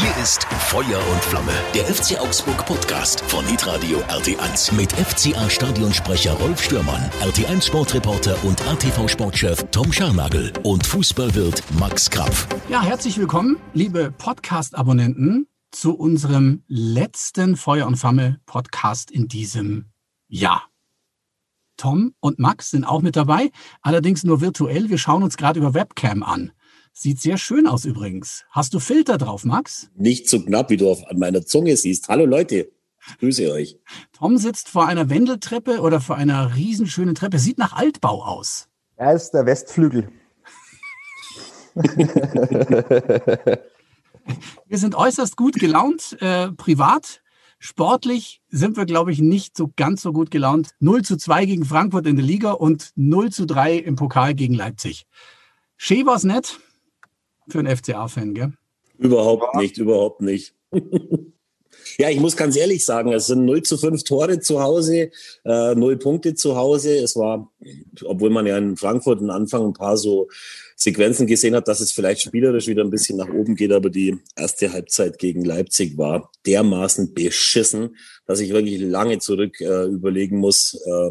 Hier ist Feuer und Flamme, der FC Augsburg Podcast von Hitradio RT1 mit FCA Stadionsprecher Rolf Stürmann, RT1 Sportreporter und ATV Sportchef Tom Scharnagel und Fußballwirt Max Krapf. Ja, herzlich willkommen, liebe Podcast-Abonnenten, zu unserem letzten Feuer und Flamme Podcast in diesem Jahr. Tom und Max sind auch mit dabei, allerdings nur virtuell. Wir schauen uns gerade über Webcam an. Sieht sehr schön aus übrigens. Hast du Filter drauf, Max? Nicht so knapp, wie du auf, an meiner Zunge siehst. Hallo Leute, ich grüße euch. Tom sitzt vor einer Wendeltreppe oder vor einer riesenschönen Treppe. Sieht nach Altbau aus. Er ist der Westflügel. wir sind äußerst gut gelaunt, äh, privat. Sportlich sind wir, glaube ich, nicht so ganz so gut gelaunt. 0 zu 2 gegen Frankfurt in der Liga und 0 zu 3 im Pokal gegen Leipzig. Schee war es nett für einen FCA-Fan, gell? Überhaupt nicht, überhaupt nicht. Ja, ich muss ganz ehrlich sagen, es sind 0 zu 5 Tore zu Hause, äh, 0 Punkte zu Hause. Es war, obwohl man ja in Frankfurt am Anfang ein paar so Sequenzen gesehen hat, dass es vielleicht spielerisch wieder ein bisschen nach oben geht, aber die erste Halbzeit gegen Leipzig war dermaßen beschissen, dass ich wirklich lange zurück äh, überlegen muss, äh,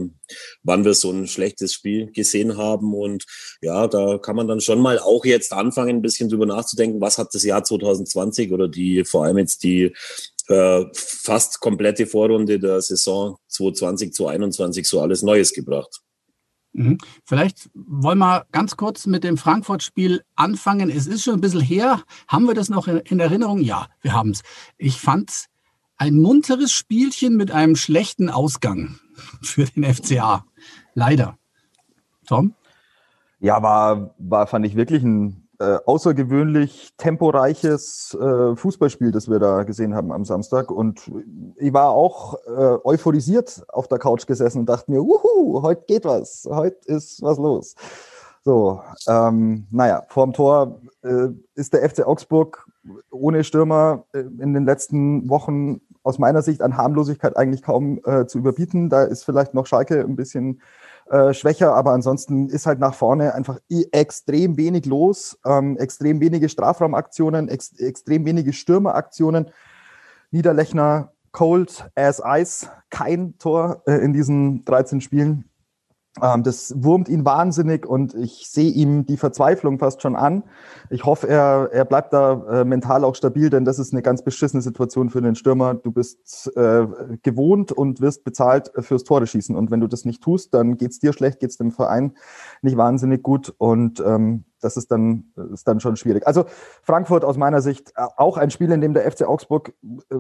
wann wir so ein schlechtes Spiel gesehen haben. Und ja, da kann man dann schon mal auch jetzt anfangen, ein bisschen drüber nachzudenken, was hat das Jahr 2020 oder die vor allem jetzt die äh, fast komplette Vorrunde der Saison 2020, 2021 so alles Neues gebracht. Mhm. Vielleicht wollen wir ganz kurz mit dem Frankfurt-Spiel anfangen. Es ist schon ein bisschen her. Haben wir das noch in Erinnerung? Ja, wir haben es. Ich fand es ein munteres Spielchen mit einem schlechten Ausgang für den FCA. Leider. Tom? Ja, war, war fand ich wirklich ein äh, außergewöhnlich temporeiches äh, Fußballspiel, das wir da gesehen haben am Samstag. Und ich war auch äh, euphorisiert auf der Couch gesessen und dachte mir, wuhu, heute geht was, heute ist was los. So, ähm, naja, vorm Tor äh, ist der FC Augsburg ohne Stürmer äh, in den letzten Wochen aus meiner Sicht an Harmlosigkeit eigentlich kaum äh, zu überbieten. Da ist vielleicht noch Schalke ein bisschen äh, schwächer, aber ansonsten ist halt nach vorne einfach extrem wenig los, ähm, extrem wenige Strafraumaktionen, ex extrem wenige Stürmeraktionen. Niederlechner cold as ice, kein Tor äh, in diesen 13 Spielen. Ähm, das wurmt ihn wahnsinnig und ich sehe ihm die Verzweiflung fast schon an. Ich hoffe, er, er bleibt da äh, mental auch stabil, denn das ist eine ganz beschissene Situation für den Stürmer. Du bist äh, gewohnt und wirst bezahlt fürs Tore schießen. Und wenn du das nicht tust, dann geht's dir schlecht, geht's dem Verein nicht wahnsinnig gut. Und ähm, das ist dann, ist dann schon schwierig. Also Frankfurt aus meiner Sicht äh, auch ein Spiel, in dem der FC Augsburg äh,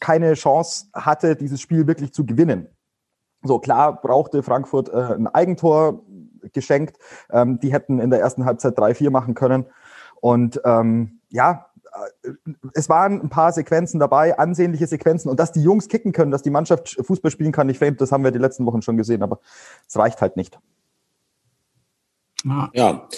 keine Chance hatte, dieses Spiel wirklich zu gewinnen. So klar brauchte Frankfurt äh, ein Eigentor geschenkt. Ähm, die hätten in der ersten Halbzeit 3-4 machen können. Und ähm, ja, äh, es waren ein paar Sequenzen dabei, ansehnliche Sequenzen. Und dass die Jungs kicken können, dass die Mannschaft Fußball spielen kann, nicht fame, das haben wir die letzten Wochen schon gesehen. Aber es reicht halt nicht. Ja,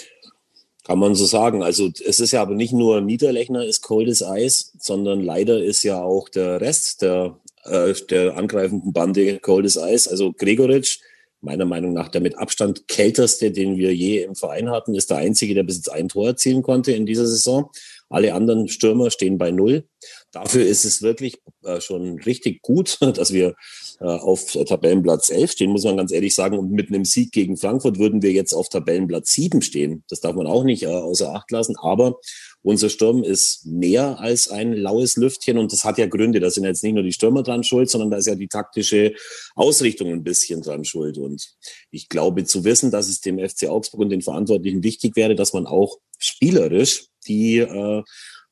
kann man so sagen. Also es ist ja aber nicht nur Niederlechner ist coldes Eis, sondern leider ist ja auch der Rest der äh, der angreifenden Bande Goldes Eis. Also Gregoritsch, meiner Meinung nach der mit Abstand kälteste, den wir je im Verein hatten, ist der einzige, der bis jetzt ein Tor erzielen konnte in dieser Saison. Alle anderen Stürmer stehen bei Null. Dafür ist es wirklich äh, schon richtig gut, dass wir äh, auf Tabellenplatz 11 stehen, muss man ganz ehrlich sagen. Und mit einem Sieg gegen Frankfurt würden wir jetzt auf Tabellenplatz 7 stehen. Das darf man auch nicht äh, außer Acht lassen. Aber unser Sturm ist mehr als ein laues Lüftchen und das hat ja Gründe. Da sind jetzt nicht nur die Stürmer dran schuld, sondern da ist ja die taktische Ausrichtung ein bisschen dran schuld. Und ich glaube zu wissen, dass es dem FC Augsburg und den Verantwortlichen wichtig wäre, dass man auch spielerisch die äh,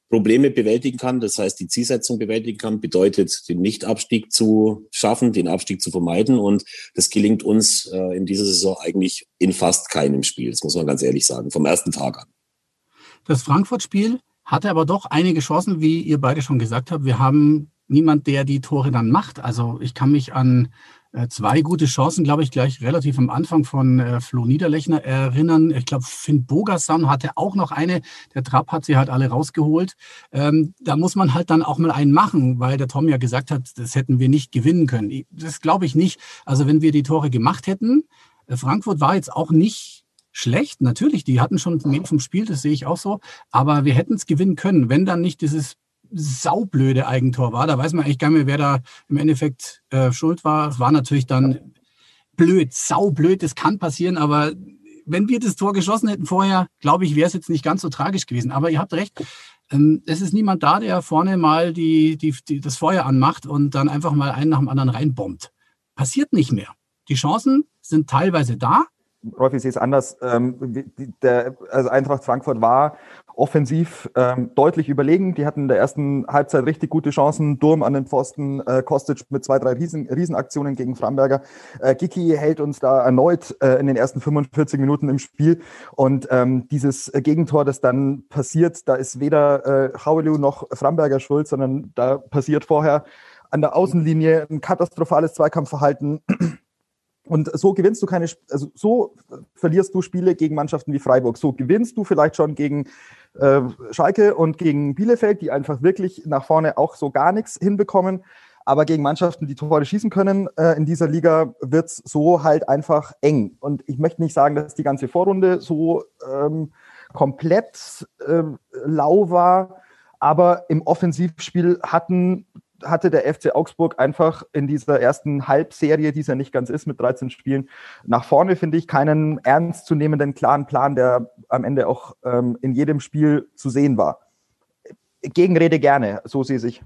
Probleme bewältigen kann, das heißt die Zielsetzung bewältigen kann, bedeutet den Nichtabstieg zu schaffen, den Abstieg zu vermeiden und das gelingt uns äh, in dieser Saison eigentlich in fast keinem Spiel, das muss man ganz ehrlich sagen, vom ersten Tag an. Das Frankfurt-Spiel hatte aber doch einige Chancen, wie ihr beide schon gesagt habt. Wir haben niemand, der die Tore dann macht. Also ich kann mich an zwei gute Chancen, glaube ich, gleich relativ am Anfang von äh, Flo Niederlechner erinnern. Ich glaube, Finn Bogerson hatte auch noch eine. Der Trapp hat sie halt alle rausgeholt. Ähm, da muss man halt dann auch mal einen machen, weil der Tom ja gesagt hat, das hätten wir nicht gewinnen können. Das glaube ich nicht. Also wenn wir die Tore gemacht hätten, äh, Frankfurt war jetzt auch nicht schlecht. Natürlich, die hatten schon mehr vom Spiel, das sehe ich auch so. Aber wir hätten es gewinnen können, wenn dann nicht dieses saublöde Eigentor war. Da weiß man eigentlich gar nicht mehr, wer da im Endeffekt äh, schuld war. Es war natürlich dann blöd, saublöd, das kann passieren, aber wenn wir das Tor geschossen hätten vorher, glaube ich, wäre es jetzt nicht ganz so tragisch gewesen. Aber ihr habt recht, ähm, es ist niemand da, der vorne mal die, die, die, das Feuer anmacht und dann einfach mal einen nach dem anderen reinbombt. Passiert nicht mehr. Die Chancen sind teilweise da, Rolf, ich sehe es anders. Ähm, also Eintracht Frankfurt war offensiv ähm, deutlich überlegen. Die hatten in der ersten Halbzeit richtig gute Chancen. Durm an den Pfosten, äh, Kostic mit zwei, drei Riesen, Riesenaktionen gegen Framberger. Äh, Giki hält uns da erneut äh, in den ersten 45 Minuten im Spiel. Und ähm, dieses Gegentor, das dann passiert, da ist weder äh, Hauelu noch Framberger schuld, sondern da passiert vorher an der Außenlinie ein katastrophales Zweikampfverhalten und so gewinnst du keine, also so verlierst du Spiele gegen Mannschaften wie Freiburg. So gewinnst du vielleicht schon gegen äh, Schalke und gegen Bielefeld, die einfach wirklich nach vorne auch so gar nichts hinbekommen. Aber gegen Mannschaften, die Tore schießen können äh, in dieser Liga, wird's so halt einfach eng. Und ich möchte nicht sagen, dass die ganze Vorrunde so ähm, komplett äh, lau war, aber im Offensivspiel hatten hatte der FC Augsburg einfach in dieser ersten Halbserie, die es ja nicht ganz ist, mit 13 Spielen, nach vorne, finde ich, keinen ernstzunehmenden, klaren Plan, der am Ende auch ähm, in jedem Spiel zu sehen war. Gegenrede gerne, so sehe ich.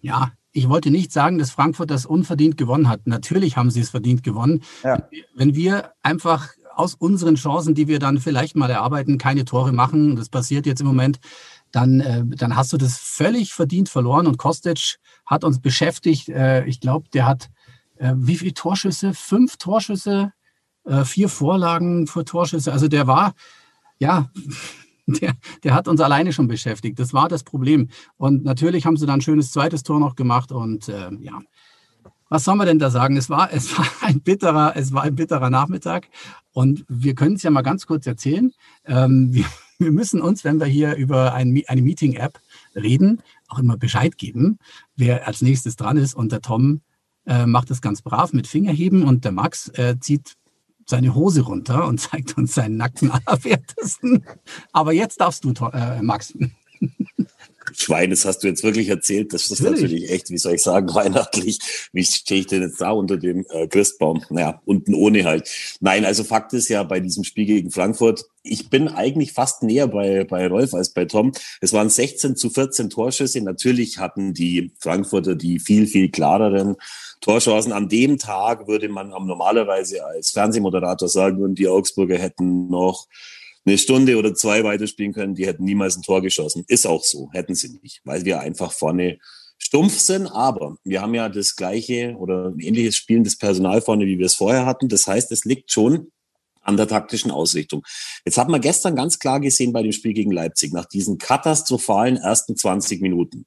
Ja, ich wollte nicht sagen, dass Frankfurt das unverdient gewonnen hat. Natürlich haben sie es verdient gewonnen. Ja. Wenn wir einfach aus unseren Chancen, die wir dann vielleicht mal erarbeiten, keine Tore machen, das passiert jetzt im Moment, dann, äh, dann hast du das völlig verdient verloren. Und Kostic hat uns beschäftigt. Äh, ich glaube, der hat äh, wie viele Torschüsse? Fünf Torschüsse, äh, vier Vorlagen für Torschüsse. Also der war, ja, der, der hat uns alleine schon beschäftigt. Das war das Problem. Und natürlich haben sie dann ein schönes zweites Tor noch gemacht. Und äh, ja, was soll man denn da sagen? Es war, es war ein bitterer, es war ein bitterer Nachmittag. Und wir können es ja mal ganz kurz erzählen. Ähm, wir, wir müssen uns, wenn wir hier über ein, eine Meeting-App reden, auch immer Bescheid geben, wer als nächstes dran ist. Und der Tom äh, macht das ganz brav mit Fingerheben und der Max äh, zieht seine Hose runter und zeigt uns seinen nackten Allerwertesten. Aber jetzt darfst du, äh, Max. Schwein, das hast du jetzt wirklich erzählt. Das ist natürlich, natürlich echt, wie soll ich sagen, weihnachtlich. Wie stehe ich denn jetzt da unter dem äh, Christbaum? Naja, unten ohne halt. Nein, also Fakt ist ja bei diesem Spiel gegen Frankfurt, ich bin eigentlich fast näher bei, bei Rolf als bei Tom. Es waren 16 zu 14 Torschüsse. Natürlich hatten die Frankfurter die viel, viel klareren Torchancen. An dem Tag würde man normalerweise als Fernsehmoderator sagen, und die Augsburger hätten noch eine Stunde oder zwei weiterspielen können, die hätten niemals ein Tor geschossen. Ist auch so, hätten sie nicht, weil wir einfach vorne stumpf sind. Aber wir haben ja das gleiche oder ein ähnliches spielendes Personal vorne, wie wir es vorher hatten. Das heißt, es liegt schon an der taktischen Ausrichtung. Jetzt hat man gestern ganz klar gesehen bei dem Spiel gegen Leipzig, nach diesen katastrophalen ersten 20 Minuten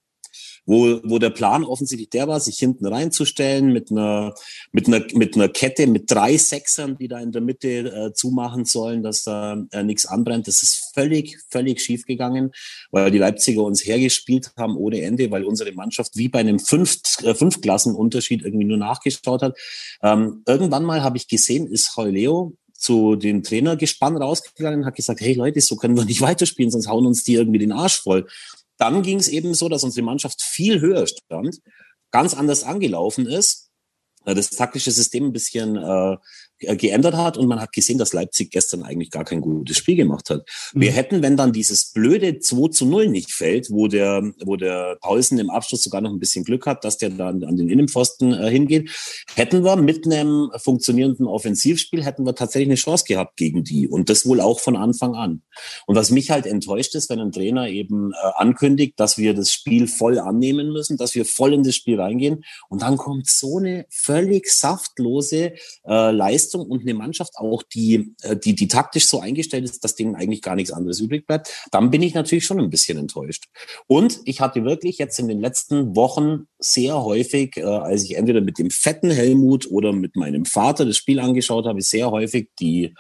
wo, wo der Plan offensichtlich der war, sich hinten reinzustellen mit einer, mit einer, mit einer Kette mit drei Sechsern, die da in der Mitte äh, zumachen sollen, dass da äh, nichts anbrennt. Das ist völlig, völlig schief gegangen, weil die Leipziger uns hergespielt haben ohne Ende, weil unsere Mannschaft wie bei einem Fünft, äh, Fünfklassenunterschied irgendwie nur nachgeschaut hat. Ähm, irgendwann mal habe ich gesehen, ist Heuleo zu den Trainergespann rausgegangen und hat gesagt, hey Leute, so können wir nicht weiterspielen, sonst hauen uns die irgendwie den Arsch voll. Dann ging es eben so, dass unsere Mannschaft viel höher stand, ganz anders angelaufen ist, äh, das taktische System ein bisschen äh, geändert hat und man hat gesehen, dass Leipzig gestern eigentlich gar kein gutes Spiel gemacht hat. Mhm. Wir hätten, wenn dann dieses blöde 2 zu 0 nicht fällt, wo der, wo der Paulsen im Abschluss sogar noch ein bisschen Glück hat, dass der dann an den Innenpfosten äh, hingeht, hätten wir mit einem funktionierenden Offensivspiel, hätten wir tatsächlich eine Chance gehabt gegen die und das wohl auch von Anfang an. Und was mich halt enttäuscht ist, wenn ein Trainer eben äh, ankündigt, dass wir das Spiel voll annehmen müssen, dass wir voll in das Spiel reingehen und dann kommt so eine völlig saftlose äh, Leistung Leistung und eine Mannschaft auch, die, äh, die, die taktisch so eingestellt ist, dass denen eigentlich gar nichts anderes übrig bleibt, dann bin ich natürlich schon ein bisschen enttäuscht. Und ich hatte wirklich jetzt in den letzten Wochen sehr häufig, äh, als ich entweder mit dem fetten Helmut oder mit meinem Vater das Spiel angeschaut habe, sehr häufig die,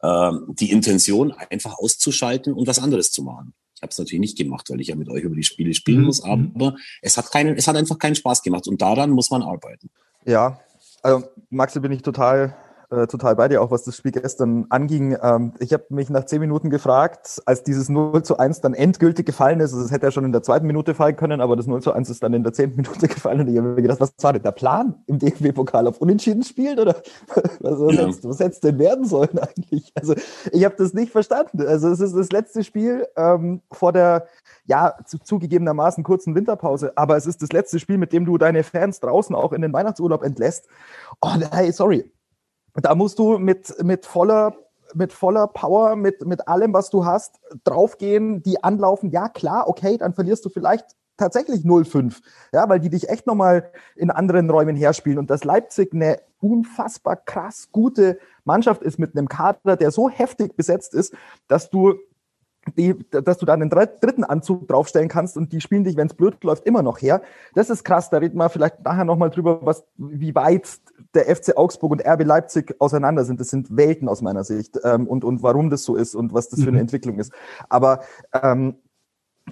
äh, die Intention, einfach auszuschalten und was anderes zu machen. Ich habe es natürlich nicht gemacht, weil ich ja mit euch über die Spiele spielen mhm. muss, aber es hat keinen, es hat einfach keinen Spaß gemacht und daran muss man arbeiten. Ja, also Maxi bin ich total äh, total bei dir, auch was das Spiel gestern anging. Ähm, ich habe mich nach zehn Minuten gefragt, als dieses 0 zu 1 dann endgültig gefallen ist, also es hätte ja schon in der zweiten Minute fallen können, aber das 0 zu 1 ist dann in der zehnten Minute gefallen und ich habe mir gedacht, was war denn der Plan im DFB-Pokal? Auf Unentschieden spielen oder was, was, ja. hätte, was hätte es denn werden sollen eigentlich? Also ich habe das nicht verstanden. Also es ist das letzte Spiel ähm, vor der, ja, zu, zugegebenermaßen kurzen Winterpause, aber es ist das letzte Spiel, mit dem du deine Fans draußen auch in den Weihnachtsurlaub entlässt. Oh, hey, sorry, da musst du mit, mit voller mit voller Power, mit, mit allem, was du hast, draufgehen, die anlaufen. Ja, klar, okay, dann verlierst du vielleicht tatsächlich 0-5. Ja, weil die dich echt nochmal in anderen Räumen herspielen. Und dass Leipzig eine unfassbar krass gute Mannschaft ist mit einem Kader, der so heftig besetzt ist, dass du die, dass du da einen dritten Anzug draufstellen kannst und die spielen dich, wenn es blöd läuft, immer noch her. Das ist krass, da reden wir vielleicht nachher nochmal drüber, was, wie weit der FC Augsburg und RB Leipzig auseinander sind. Das sind Welten aus meiner Sicht ähm, und, und warum das so ist und was das für eine mhm. Entwicklung ist. Aber ähm,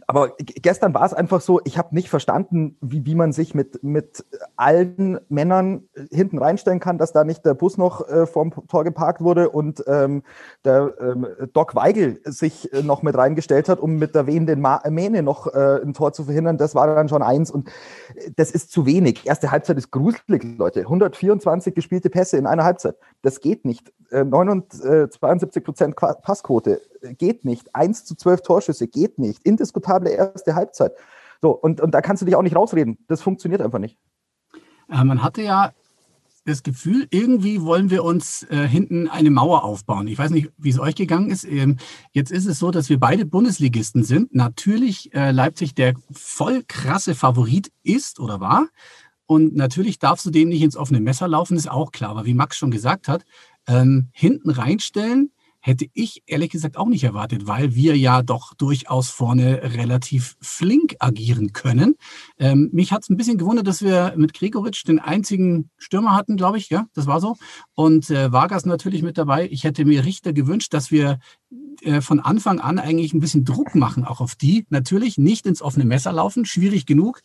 aber gestern war es einfach so, ich habe nicht verstanden, wie, wie man sich mit, mit allen Männern hinten reinstellen kann, dass da nicht der Bus noch äh, vorm Tor geparkt wurde und ähm, der ähm, Doc Weigel sich äh, noch mit reingestellt hat, um mit der wehenden Ma Mähne noch äh, ein Tor zu verhindern. Das war dann schon eins und äh, das ist zu wenig. Erste Halbzeit ist gruselig, Leute. 124 gespielte Pässe in einer Halbzeit. Das geht nicht. Äh, 72 Prozent Passquote geht nicht. 1 zu 12 Torschüsse geht nicht. Indiskutable erste Halbzeit. So, und, und da kannst du dich auch nicht rausreden. Das funktioniert einfach nicht. Äh, man hatte ja das Gefühl, irgendwie wollen wir uns äh, hinten eine Mauer aufbauen. Ich weiß nicht, wie es euch gegangen ist. Ähm, jetzt ist es so, dass wir beide Bundesligisten sind. Natürlich äh, Leipzig der voll krasse Favorit ist oder war. Und natürlich darfst du dem nicht ins offene Messer laufen, ist auch klar. Aber wie Max schon gesagt hat, ähm, hinten reinstellen, hätte ich ehrlich gesagt auch nicht erwartet, weil wir ja doch durchaus vorne relativ flink agieren können. Ähm, mich hat es ein bisschen gewundert, dass wir mit Gregoritsch den einzigen Stürmer hatten, glaube ich. Ja, das war so. Und äh, Vargas natürlich mit dabei. Ich hätte mir Richter gewünscht, dass wir äh, von Anfang an eigentlich ein bisschen Druck machen, auch auf die. Natürlich nicht ins offene Messer laufen, schwierig genug.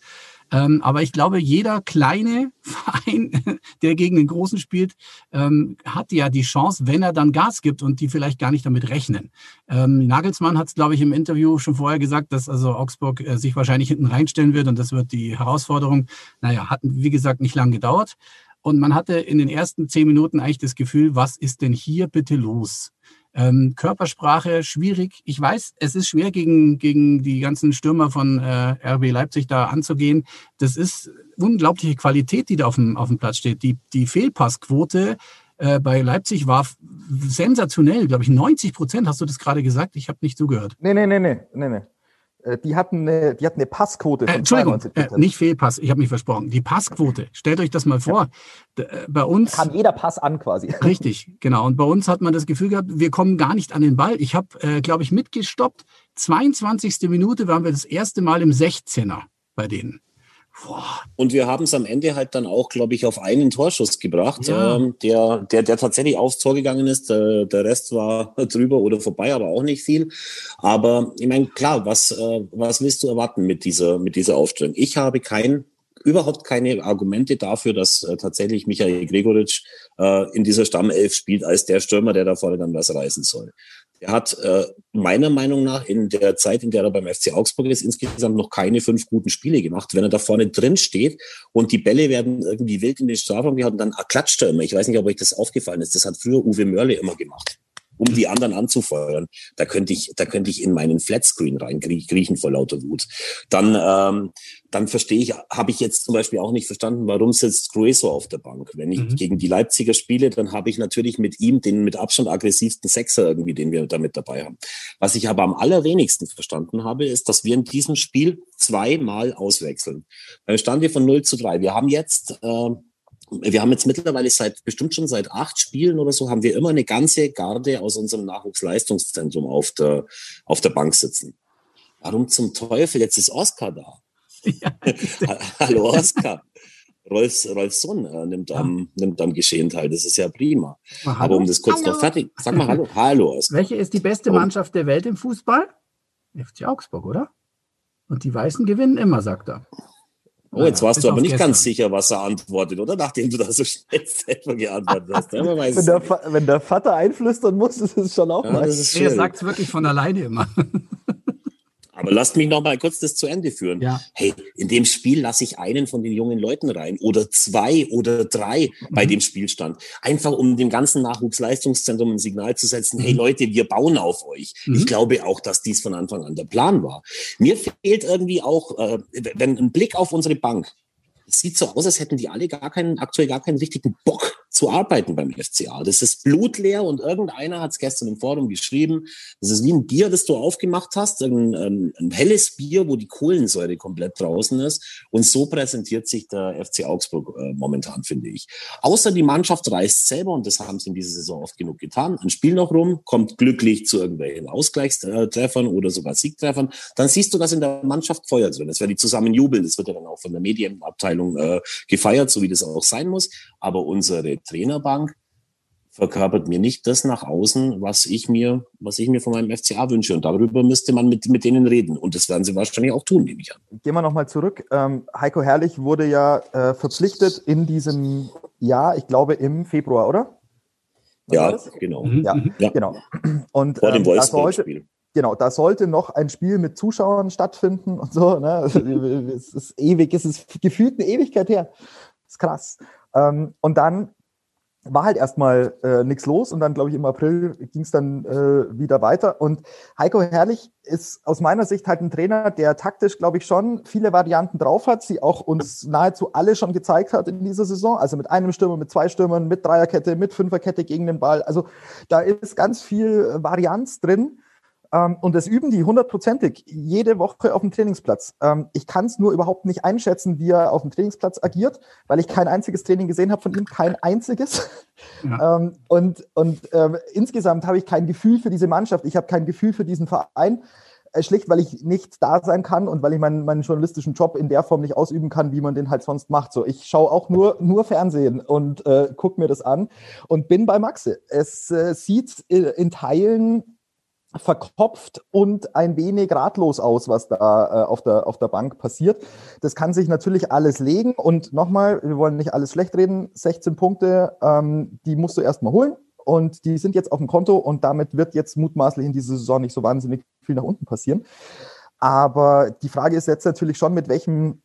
Ähm, aber ich glaube, jeder kleine Verein, der gegen den Großen spielt, ähm, hat ja die Chance, wenn er dann Gas gibt und die vielleicht gar nicht damit rechnen. Ähm, Nagelsmann hat es, glaube ich, im Interview schon vorher gesagt, dass also Augsburg äh, sich wahrscheinlich hinten reinstellen wird und das wird die Herausforderung. Naja, hat, wie gesagt, nicht lang gedauert. Und man hatte in den ersten zehn Minuten eigentlich das Gefühl, was ist denn hier bitte los? Ähm, Körpersprache schwierig. Ich weiß, es ist schwer gegen, gegen die ganzen Stürmer von äh, RB Leipzig da anzugehen. Das ist unglaubliche Qualität, die da auf dem, auf dem Platz steht. Die, die Fehlpassquote äh, bei Leipzig war sensationell, glaube ich, 90 Prozent. Hast du das gerade gesagt? Ich habe nicht zugehört. Nee, nee, nee, nee, nee, nee. Äh, die hatten eine, die hatten eine Passquote von äh, Entschuldigung, äh, nicht Fehlpass, ich habe mich versprochen. Die Passquote, stellt euch das mal vor. Ja. Äh, bei uns kam jeder Pass an quasi. Richtig, genau. Und bei uns hat man das Gefühl gehabt, wir kommen gar nicht an den Ball. Ich habe, äh, glaube ich, mitgestoppt. 22. Minute waren wir das erste Mal im 16er bei denen. Und wir haben es am Ende halt dann auch, glaube ich, auf einen Torschuss gebracht, ja. ähm, der, der, der tatsächlich aufs Tor gegangen ist. Der, der Rest war drüber oder vorbei, aber auch nicht viel. Aber ich meine, klar, was, äh, was willst du erwarten mit dieser, mit dieser Aufstellung? Ich habe kein überhaupt keine Argumente dafür, dass äh, tatsächlich Michael Gregoritsch äh, in dieser Stammelf spielt als der Stürmer, der da vorne dann was reißen soll. Er hat äh, meiner Meinung nach in der Zeit, in der er beim FC Augsburg ist, insgesamt noch keine fünf guten Spiele gemacht. Wenn er da vorne drin steht und die Bälle werden irgendwie wild in den Strafraum gehauen, dann klatscht er immer. Ich weiß nicht, ob euch das aufgefallen ist. Das hat früher Uwe Mörle immer gemacht um die anderen anzufeuern. Da könnte ich, da könnte ich in meinen Flatscreen reinkriechen vor lauter Wut. Dann, ähm, dann verstehe ich, habe ich jetzt zum Beispiel auch nicht verstanden, warum sitzt Grueso auf der Bank. Wenn ich mhm. gegen die Leipziger spiele, dann habe ich natürlich mit ihm den mit Abstand aggressivsten Sechser irgendwie, den wir damit dabei haben. Was ich aber am allerwenigsten verstanden habe, ist, dass wir in diesem Spiel zweimal auswechseln. Beim Stande von 0 zu 3. Wir haben jetzt äh, wir haben jetzt mittlerweile seit bestimmt schon seit acht Spielen oder so, haben wir immer eine ganze Garde aus unserem Nachwuchsleistungszentrum auf der, auf der Bank sitzen. Warum zum Teufel? Jetzt ist Oskar da. Ja. Hallo Oskar. Rolfs, Rolfs Sohn äh, nimmt, am, nimmt am Geschehen teil. Das ist ja prima. Mal, Aber um das kurz hallo. noch fertig. Sag mal Hallo. Hallo Oskar. Welche ist die beste Mannschaft der Welt im Fußball? FC Augsburg, oder? Und die Weißen gewinnen immer, sagt er. Oh, jetzt warst du aber nicht gestern. ganz sicher, was er antwortet, oder? Nachdem du da so schnell selber geantwortet hast. Ja, wenn, der wenn, der Vater einflüstern muss, ist es schon auch ja, mal. Er sagt es wirklich von alleine immer. Aber lasst mich noch mal kurz das zu Ende führen. Ja. Hey, in dem Spiel lasse ich einen von den jungen Leuten rein oder zwei oder drei mhm. bei dem Spielstand. Einfach um dem ganzen Nachwuchsleistungszentrum ein Signal zu setzen, hey mhm. Leute, wir bauen auf euch. Mhm. Ich glaube auch, dass dies von Anfang an der Plan war. Mir fehlt irgendwie auch, äh, wenn ein Blick auf unsere Bank, es sieht so aus, als hätten die alle gar keinen, aktuell gar keinen richtigen Bock zu arbeiten beim FCA. Das ist blutleer und irgendeiner hat es gestern im Forum geschrieben. Das ist wie ein Bier, das du aufgemacht hast, ein, ein, ein, helles Bier, wo die Kohlensäure komplett draußen ist. Und so präsentiert sich der FC Augsburg äh, momentan, finde ich. Außer die Mannschaft reißt selber, und das haben sie in dieser Saison oft genug getan, ein Spiel noch rum, kommt glücklich zu irgendwelchen Ausgleichstreffern oder sogar Siegtreffern, dann siehst du, dass in der Mannschaft Feuer drin ist, weil die zusammen jubeln. Das wird ja dann auch von der Medienabteilung äh, gefeiert, so wie das auch sein muss. Aber unsere Trainerbank verkörpert mir nicht das nach außen, was ich mir, was ich mir von meinem FCA wünsche. Und darüber müsste man mit, mit denen reden. Und das werden sie wahrscheinlich auch tun, nehme ich an. Gehen wir nochmal zurück. Ähm, Heiko Herrlich wurde ja äh, verpflichtet in diesem Jahr, ich glaube im Februar, oder? Was ja, genau. Mhm, ja, mhm. ja, genau. Und, Vor dem ähm, Wolfsburg-Spiel. Genau, da sollte noch ein Spiel mit Zuschauern stattfinden und so. Ne? es ist ewig, es ist gefühlt eine Ewigkeit her. Das ist krass. Ähm, und dann war halt erstmal äh, nichts los und dann, glaube ich, im April ging es dann äh, wieder weiter. Und Heiko Herrlich ist aus meiner Sicht halt ein Trainer, der taktisch, glaube ich, schon viele Varianten drauf hat, sie auch uns nahezu alle schon gezeigt hat in dieser Saison. Also mit einem Stürmer, mit zwei Stürmern, mit Dreierkette, mit Fünferkette gegen den Ball. Also da ist ganz viel Varianz drin. Ähm, und das üben die hundertprozentig jede Woche auf dem Trainingsplatz. Ähm, ich kann es nur überhaupt nicht einschätzen, wie er auf dem Trainingsplatz agiert, weil ich kein einziges Training gesehen habe von ihm, kein einziges. Ja. Ähm, und und ähm, insgesamt habe ich kein Gefühl für diese Mannschaft, ich habe kein Gefühl für diesen Verein. Äh, schlicht, weil ich nicht da sein kann und weil ich meinen, meinen journalistischen Job in der Form nicht ausüben kann, wie man den halt sonst macht. So, ich schaue auch nur, nur Fernsehen und äh, gucke mir das an und bin bei Maxe. Es äh, sieht in Teilen verkopft und ein wenig ratlos aus, was da äh, auf, der, auf der Bank passiert. Das kann sich natürlich alles legen. Und nochmal, wir wollen nicht alles schlecht reden. 16 Punkte, ähm, die musst du erstmal holen. Und die sind jetzt auf dem Konto und damit wird jetzt mutmaßlich in dieser Saison nicht so wahnsinnig viel nach unten passieren. Aber die Frage ist jetzt natürlich schon, mit welchem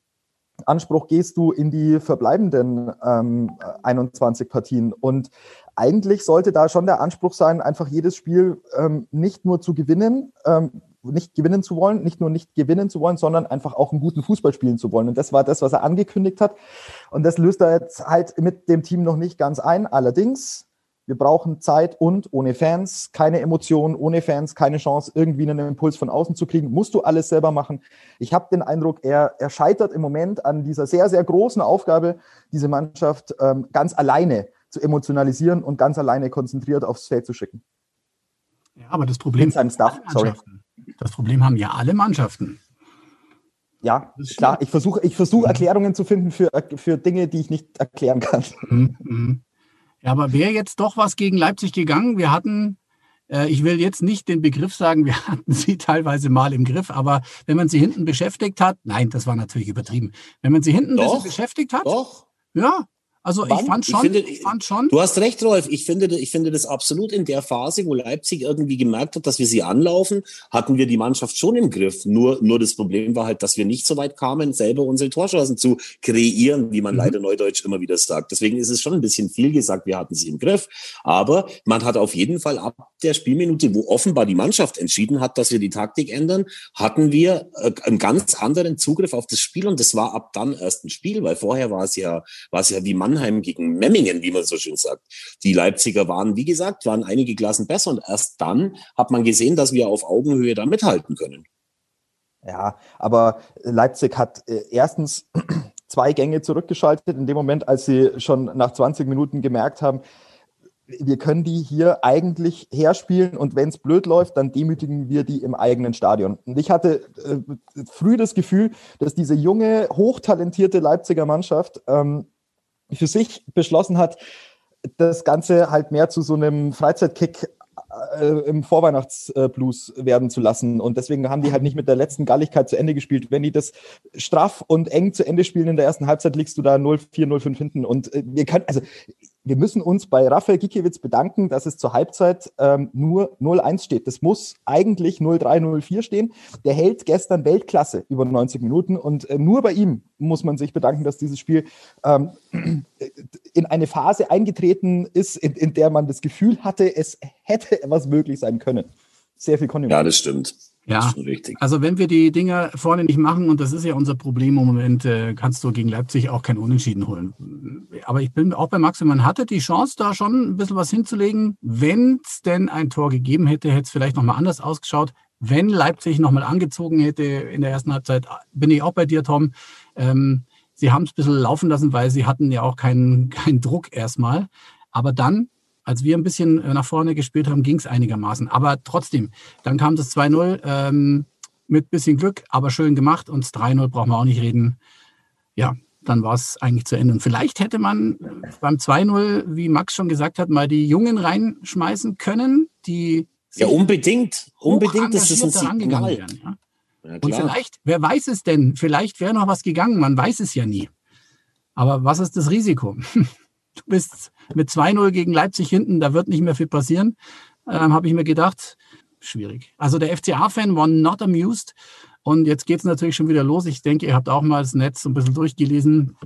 Anspruch gehst du in die verbleibenden ähm, 21 Partien? Und eigentlich sollte da schon der Anspruch sein, einfach jedes Spiel ähm, nicht nur zu gewinnen, ähm, nicht gewinnen zu wollen, nicht nur nicht gewinnen zu wollen, sondern einfach auch einen guten Fußball spielen zu wollen. Und das war das, was er angekündigt hat. Und das löst er jetzt halt mit dem Team noch nicht ganz ein. Allerdings, wir brauchen Zeit und ohne Fans keine Emotionen, ohne Fans keine Chance, irgendwie einen Impuls von außen zu kriegen. Musst du alles selber machen. Ich habe den Eindruck, er, er scheitert im Moment an dieser sehr, sehr großen Aufgabe, diese Mannschaft ähm, ganz alleine zu emotionalisieren und ganz alleine konzentriert aufs Feld zu schicken. Ja, aber das Problem, Staff, sorry. das Problem haben ja alle Mannschaften. Ja, klar. Ich versuche ich versuch, mhm. Erklärungen zu finden für, für Dinge, die ich nicht erklären kann. Mhm, mhm. Ja, aber wäre jetzt doch was gegen Leipzig gegangen? Wir hatten, äh, ich will jetzt nicht den Begriff sagen, wir hatten sie teilweise mal im Griff, aber wenn man sie hinten beschäftigt hat, nein, das war natürlich übertrieben. Wenn man sie hinten doch, beschäftigt hat, doch. ja, also Wann? ich fand schon, ich, finde, ich fand schon. Du hast recht, Rolf. Ich finde, ich finde das absolut in der Phase, wo Leipzig irgendwie gemerkt hat, dass wir sie anlaufen, hatten wir die Mannschaft schon im Griff. Nur, nur das Problem war halt, dass wir nicht so weit kamen, selber unsere Torschancen zu kreieren, wie man mhm. leider neudeutsch immer wieder sagt. Deswegen ist es schon ein bisschen viel gesagt, wir hatten sie im Griff. Aber man hat auf jeden Fall ab der Spielminute, wo offenbar die Mannschaft entschieden hat, dass wir die Taktik ändern, hatten wir äh, einen ganz anderen Zugriff auf das Spiel. Und das war ab dann erst ein Spiel, weil vorher war es ja, war es ja wie man Mannheim gegen Memmingen, wie man so schön sagt. Die Leipziger waren, wie gesagt, waren einige Klassen besser und erst dann hat man gesehen, dass wir auf Augenhöhe da mithalten können. Ja, aber Leipzig hat äh, erstens zwei Gänge zurückgeschaltet in dem Moment, als sie schon nach 20 Minuten gemerkt haben, wir können die hier eigentlich herspielen und wenn es blöd läuft, dann demütigen wir die im eigenen Stadion. Und ich hatte äh, früh das Gefühl, dass diese junge, hochtalentierte Leipziger Mannschaft ähm, für sich beschlossen hat, das Ganze halt mehr zu so einem Freizeitkick äh, im Vorweihnachtsblues werden zu lassen. Und deswegen haben die halt nicht mit der letzten Galligkeit zu Ende gespielt. Wenn die das straff und eng zu Ende spielen in der ersten Halbzeit, liegst du da 0-4, 0-5 hinten. Und äh, wir können, also wir müssen uns bei Raphael Gikiewicz bedanken, dass es zur Halbzeit ähm, nur 0-1 steht. Das muss eigentlich 0-3, 0-4 stehen. Der hält gestern Weltklasse über 90 Minuten und äh, nur bei ihm muss man sich bedanken, dass dieses Spiel ähm, in eine Phase eingetreten ist, in, in, der man das Gefühl hatte, es hätte etwas möglich sein können. Sehr viel Konjunktur. Ja, das stimmt. Ja, also wenn wir die Dinge vorne nicht machen, und das ist ja unser Problem im Moment, äh, kannst du gegen Leipzig auch kein Unentschieden holen. Aber ich bin auch bei Max, man hatte die Chance, da schon ein bisschen was hinzulegen. Wenn es denn ein Tor gegeben hätte, hätte es vielleicht nochmal anders ausgeschaut. Wenn Leipzig nochmal angezogen hätte in der ersten Halbzeit, bin ich auch bei dir, Tom. Ähm, sie haben es ein bisschen laufen lassen, weil sie hatten ja auch keinen, keinen Druck erstmal. Aber dann als wir ein bisschen äh, nach vorne gespielt haben, ging es einigermaßen. Aber trotzdem, dann kam das 2-0 ähm, mit bisschen Glück, aber schön gemacht. Und das 3-0 brauchen wir auch nicht reden. Ja, dann war es eigentlich zu Ende. Und vielleicht hätte man äh, beim 2-0, wie Max schon gesagt hat, mal die Jungen reinschmeißen können, die ja unbedingt, unbedingt ist es ein Signal. Werden, ja? Ja, und vielleicht, wer weiß es denn? Vielleicht wäre noch was gegangen, man weiß es ja nie. Aber was ist das Risiko? du bist mit 2-0 gegen Leipzig hinten, da wird nicht mehr viel passieren, ähm, habe ich mir gedacht. Schwierig. Also der FCA-Fan war not amused. Und jetzt geht es natürlich schon wieder los. Ich denke, ihr habt auch mal das Netz ein bisschen durchgelesen.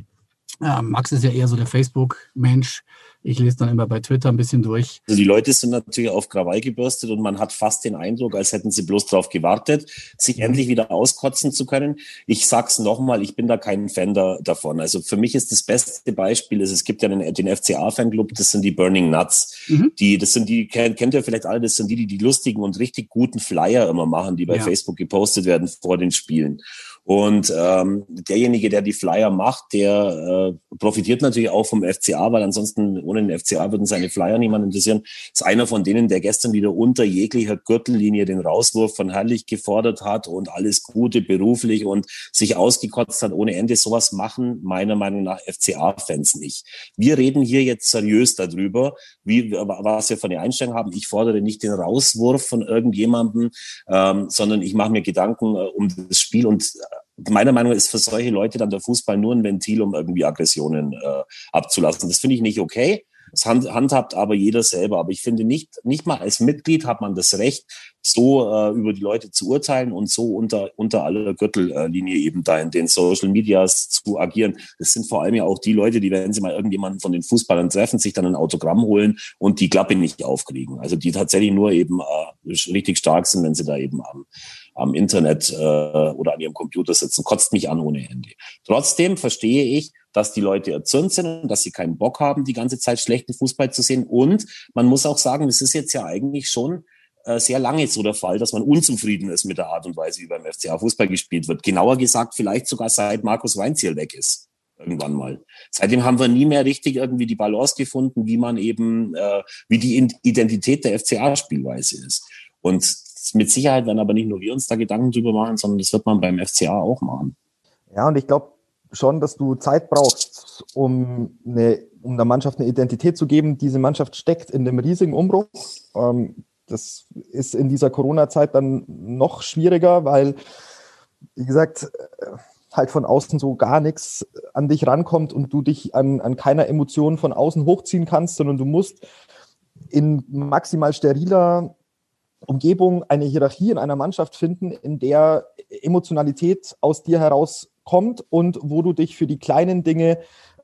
Äh, Max ist ja eher so der Facebook-Mensch. Ich lese dann immer bei Twitter ein bisschen durch. Also die Leute sind natürlich auf Krawall gebürstet und man hat fast den Eindruck, als hätten sie bloß darauf gewartet, sich mhm. endlich wieder auskotzen zu können. Ich sag's nochmal, ich bin da kein Fan da, davon. Also für mich ist das beste Beispiel, ist, es gibt ja den, den FCA-Fanclub, das sind die Burning Nuts. Mhm. Die, das sind die, kennt, kennt ihr vielleicht alle, das sind die, die die lustigen und richtig guten Flyer immer machen, die bei ja. Facebook gepostet werden vor den Spielen. Und ähm, derjenige, der die Flyer macht, der äh, profitiert natürlich auch vom FCA, weil ansonsten ohne den FCA würden seine Flyer niemand interessieren. Ist einer von denen, der gestern wieder unter jeglicher Gürtellinie den Rauswurf von Herrlich gefordert hat und alles Gute beruflich und sich ausgekotzt hat ohne Ende. Sowas machen meiner Meinung nach FCA-Fans nicht. Wir reden hier jetzt seriös darüber, wie, was wir von der Einstellung haben. Ich fordere nicht den Rauswurf von irgendjemandem, ähm, sondern ich mache mir Gedanken äh, um das Spiel und meiner Meinung nach ist für solche Leute dann der Fußball nur ein Ventil, um irgendwie Aggressionen äh, abzulassen. Das finde ich nicht okay. Das hand, handhabt aber jeder selber. Aber ich finde nicht, nicht mal als Mitglied hat man das Recht, so äh, über die Leute zu urteilen und so unter, unter aller Gürtellinie eben da in den Social Medias zu agieren. Das sind vor allem ja auch die Leute, die, wenn sie mal irgendjemanden von den Fußballern treffen, sich dann ein Autogramm holen und die Klappe nicht aufkriegen. Also die tatsächlich nur eben äh, richtig stark sind, wenn sie da eben am, am Internet äh, oder an ihrem Computer sitzen. Kotzt mich an ohne Ende. Trotzdem verstehe ich, dass die Leute erzürnt sind und dass sie keinen Bock haben, die ganze Zeit schlechten Fußball zu sehen. Und man muss auch sagen, das ist jetzt ja eigentlich schon äh, sehr lange so der Fall, dass man unzufrieden ist mit der Art und Weise, wie beim FCA Fußball gespielt wird. Genauer gesagt, vielleicht sogar seit Markus Weinziel weg ist. Irgendwann mal. Seitdem haben wir nie mehr richtig irgendwie die Balance gefunden, wie man eben, äh, wie die Identität der FCA-Spielweise ist. Und mit Sicherheit werden aber nicht nur wir uns da Gedanken drüber machen, sondern das wird man beim FCA auch machen. Ja, und ich glaube schon, dass du Zeit brauchst, um, eine, um der Mannschaft eine Identität zu geben. Diese Mannschaft steckt in dem riesigen Umbruch. Ähm, das ist in dieser Corona-Zeit dann noch schwieriger, weil, wie gesagt, äh, halt von außen so gar nichts an dich rankommt und du dich an, an keiner Emotion von außen hochziehen kannst, sondern du musst in maximal steriler Umgebung eine Hierarchie in einer Mannschaft finden, in der Emotionalität aus dir herauskommt und wo du dich für die kleinen Dinge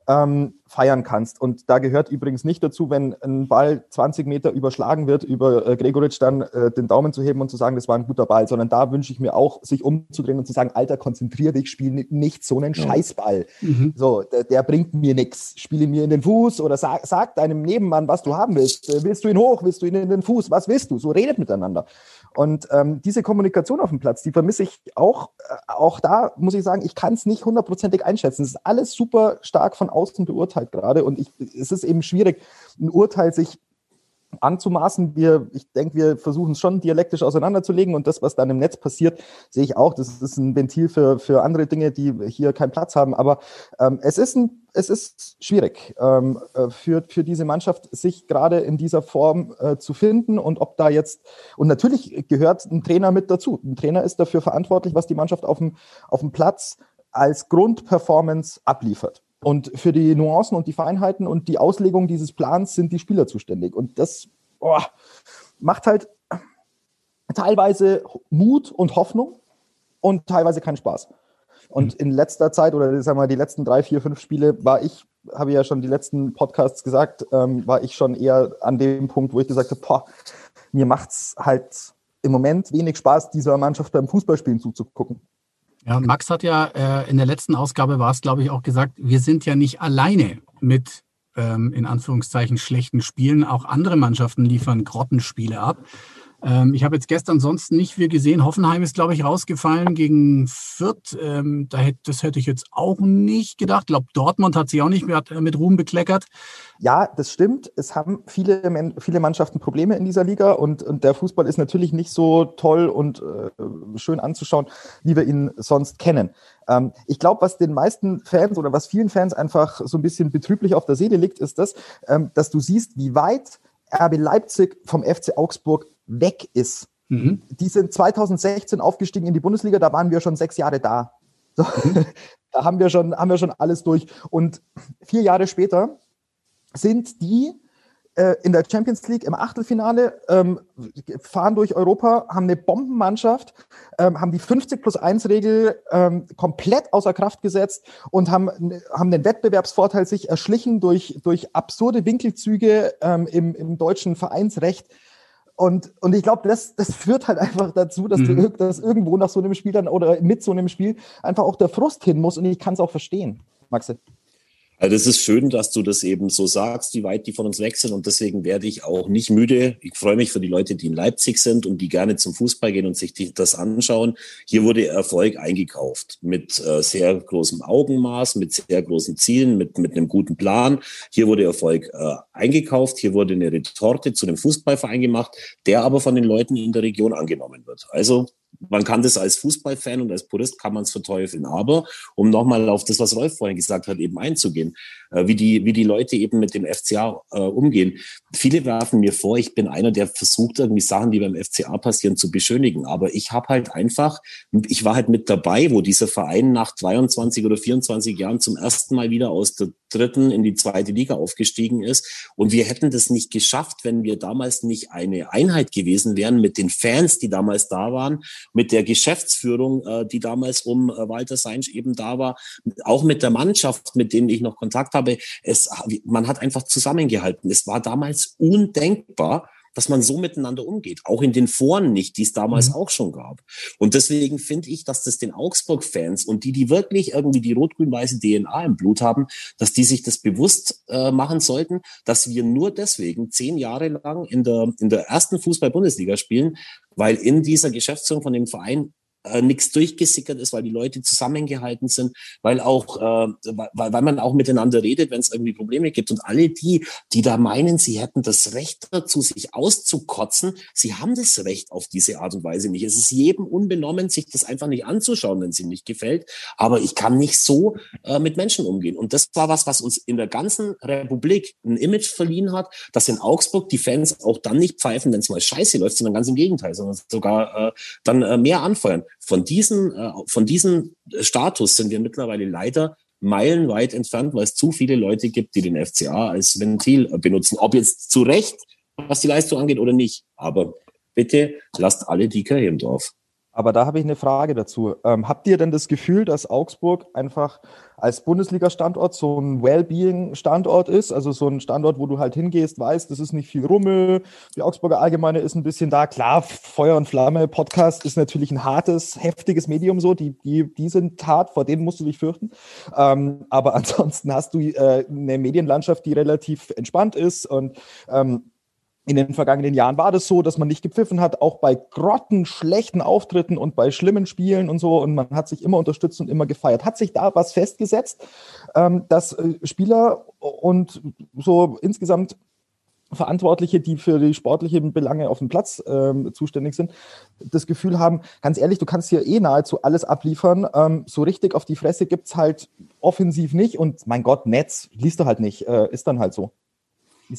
ähm, feiern kannst. Und da gehört übrigens nicht dazu, wenn ein Ball 20 Meter überschlagen wird, über äh, Gregoritsch dann äh, den Daumen zu heben und zu sagen, das war ein guter Ball, sondern da wünsche ich mir auch, sich umzudrehen und zu sagen, Alter, konzentrier dich, spiel nicht so einen ja. Scheißball. Mhm. So, der, der, bringt mir nichts. Spiele mir in den Fuß oder sag, sag deinem Nebenmann, was du haben willst. Äh, willst du ihn hoch? Willst du ihn in den Fuß? Was willst du? So redet miteinander. Und ähm, diese Kommunikation auf dem Platz, die vermisse ich auch. Äh, auch da muss ich sagen, ich kann es nicht hundertprozentig einschätzen. Es ist alles super stark von außen beurteilt gerade. Und ich, es ist eben schwierig, ein Urteil sich anzumaßen. Wir, ich denke, wir versuchen es schon dialektisch auseinanderzulegen und das, was dann im Netz passiert, sehe ich auch. Das ist ein Ventil für, für andere Dinge, die hier keinen Platz haben. Aber ähm, es ist ein es ist schwierig ähm, äh, für, für diese Mannschaft, sich gerade in dieser Form äh, zu finden und ob da jetzt, und natürlich gehört ein Trainer mit dazu. Ein Trainer ist dafür verantwortlich, was die Mannschaft auf dem, auf dem Platz als Grundperformance abliefert. Und für die Nuancen und die Feinheiten und die Auslegung dieses Plans sind die Spieler zuständig. Und das oh, macht halt teilweise Mut und Hoffnung und teilweise keinen Spaß. Und in letzter Zeit oder sagen wir mal die letzten drei, vier, fünf Spiele war ich, habe ja schon die letzten Podcasts gesagt, ähm, war ich schon eher an dem Punkt, wo ich gesagt habe, boah, mir macht's halt im Moment wenig Spaß, dieser Mannschaft beim Fußballspielen zuzugucken. Ja, Max hat ja äh, in der letzten Ausgabe war es, glaube ich, auch gesagt, wir sind ja nicht alleine mit ähm, in Anführungszeichen schlechten Spielen. Auch andere Mannschaften liefern Grottenspiele ab. Ähm, ich habe jetzt gestern sonst nicht viel gesehen. Hoffenheim ist, glaube ich, rausgefallen gegen Fürth. Ähm, da hätte, das hätte ich jetzt auch nicht gedacht. Ich glaube, Dortmund hat sich auch nicht mehr mit Ruhm bekleckert. Ja, das stimmt. Es haben viele, viele Mannschaften Probleme in dieser Liga und, und der Fußball ist natürlich nicht so toll und äh, schön anzuschauen, wie wir ihn sonst kennen. Ähm, ich glaube, was den meisten Fans oder was vielen Fans einfach so ein bisschen betrüblich auf der Seele liegt, ist das, ähm, dass du siehst, wie weit RB Leipzig vom FC Augsburg weg ist. Mhm. Die sind 2016 aufgestiegen in die Bundesliga, da waren wir schon sechs Jahre da. So, mhm. da haben wir, schon, haben wir schon alles durch. Und vier Jahre später sind die äh, in der Champions League im Achtelfinale, ähm, fahren durch Europa, haben eine Bombenmannschaft, ähm, haben die 50 plus 1 Regel ähm, komplett außer Kraft gesetzt und haben, haben den Wettbewerbsvorteil sich erschlichen durch, durch absurde Winkelzüge ähm, im, im deutschen Vereinsrecht. Und, und ich glaube, das, das führt halt einfach dazu, dass, mhm. du, dass irgendwo nach so einem Spiel dann oder mit so einem Spiel einfach auch der Frust hin muss. Und ich kann es auch verstehen, Maxe. Also das ist schön, dass du das eben so sagst, wie weit die von uns weg sind. Und deswegen werde ich auch nicht müde. Ich freue mich für die Leute, die in Leipzig sind und die gerne zum Fußball gehen und sich das anschauen. Hier wurde Erfolg eingekauft mit äh, sehr großem Augenmaß, mit sehr großen Zielen, mit, mit einem guten Plan. Hier wurde Erfolg äh, eingekauft. Hier wurde eine Retorte zu einem Fußballverein gemacht, der aber von den Leuten in der Region angenommen wird. Also man kann das als Fußballfan und als Purist kann man es verteufeln. Aber um nochmal auf das, was Rolf vorhin gesagt hat, eben einzugehen, wie, die, wie die Leute eben mit dem FCA äh, umgehen. Viele werfen mir vor, ich bin einer, der versucht, irgendwie Sachen, die beim FCA passieren, zu beschönigen. Aber ich habe halt einfach, ich war halt mit dabei, wo dieser Verein nach 22 oder 24 Jahren zum ersten Mal wieder aus der dritten in die zweite Liga aufgestiegen ist. Und wir hätten das nicht geschafft, wenn wir damals nicht eine Einheit gewesen wären mit den Fans, die damals da waren, mit der Geschäftsführung, äh, die damals um äh, Walter Seinsch eben da war, auch mit der Mannschaft, mit denen ich noch Kontakt habe. Es, man hat einfach zusammengehalten. Es war damals undenkbar, dass man so miteinander umgeht. Auch in den Foren nicht, die es damals mhm. auch schon gab. Und deswegen finde ich, dass das den Augsburg-Fans und die, die wirklich irgendwie die rot-grün-weiße DNA im Blut haben, dass die sich das bewusst äh, machen sollten, dass wir nur deswegen zehn Jahre lang in der, in der ersten Fußball-Bundesliga spielen, weil in dieser Geschäftsführung von dem Verein äh, nichts durchgesickert ist, weil die Leute zusammengehalten sind, weil auch, äh, weil, weil man auch miteinander redet, wenn es irgendwie Probleme gibt. Und alle die, die da meinen, sie hätten das Recht dazu, sich auszukotzen, sie haben das Recht auf diese Art und Weise nicht. Es ist jedem unbenommen, sich das einfach nicht anzuschauen, wenn es ihm nicht gefällt. Aber ich kann nicht so äh, mit Menschen umgehen. Und das war was, was uns in der ganzen Republik ein Image verliehen hat, dass in Augsburg die Fans auch dann nicht pfeifen, wenn es mal scheiße läuft, sondern ganz im Gegenteil, sondern sogar äh, dann äh, mehr anfeuern. Von diesem, äh, von diesem Status sind wir mittlerweile leider meilenweit entfernt, weil es zu viele Leute gibt, die den FCA als Ventil benutzen. Ob jetzt zu Recht, was die Leistung angeht oder nicht. Aber bitte lasst alle die Kirche im Dorf. Aber da habe ich eine Frage dazu. Ähm, habt ihr denn das Gefühl, dass Augsburg einfach als Bundesliga-Standort so ein Wellbeing-Standort ist? Also so ein Standort, wo du halt hingehst, weißt, das ist nicht viel Rummel. Die Augsburger Allgemeine ist ein bisschen da. Klar, Feuer und Flamme Podcast ist natürlich ein hartes, heftiges Medium so. Die, die, die sind hart, vor denen musst du dich fürchten. Ähm, aber ansonsten hast du äh, eine Medienlandschaft, die relativ entspannt ist und ähm, in den vergangenen Jahren war das so, dass man nicht gepfiffen hat, auch bei grottenschlechten Auftritten und bei schlimmen Spielen und so. Und man hat sich immer unterstützt und immer gefeiert. Hat sich da was festgesetzt, ähm, dass äh, Spieler und so insgesamt Verantwortliche, die für die sportlichen Belange auf dem Platz ähm, zuständig sind, das Gefühl haben, ganz ehrlich, du kannst hier eh nahezu alles abliefern. Ähm, so richtig auf die Fresse gibt es halt offensiv nicht. Und mein Gott, Netz liest du halt nicht. Äh, ist dann halt so.